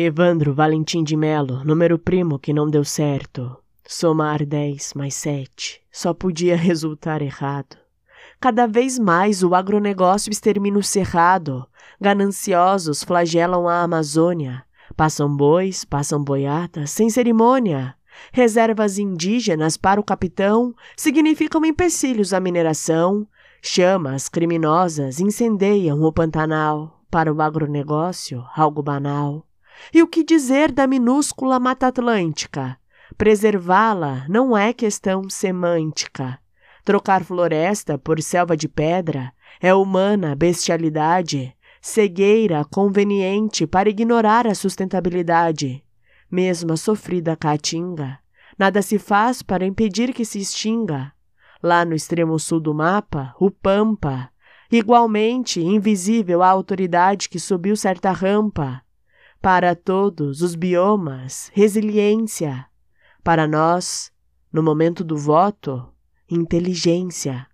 Evandro Valentim de Melo, número primo que não deu certo. Somar 10 mais 7 só podia resultar errado. Cada vez mais o agronegócio extermina o cerrado. Gananciosos flagelam a Amazônia. Passam bois, passam boiadas, sem cerimônia. Reservas indígenas para o capitão significam empecilhos à mineração. Chamas criminosas incendeiam o Pantanal. Para o agronegócio, algo banal. E o que dizer da minúscula Mata Atlântica? Preservá-la não é questão semântica. Trocar floresta por selva de pedra é humana bestialidade, cegueira conveniente para ignorar a sustentabilidade. Mesmo a sofrida caatinga, nada se faz para impedir que se extinga. Lá no extremo sul do mapa, o Pampa, igualmente invisível a autoridade que subiu certa rampa. Para todos os biomas, resiliência. Para nós, no momento do voto, inteligência.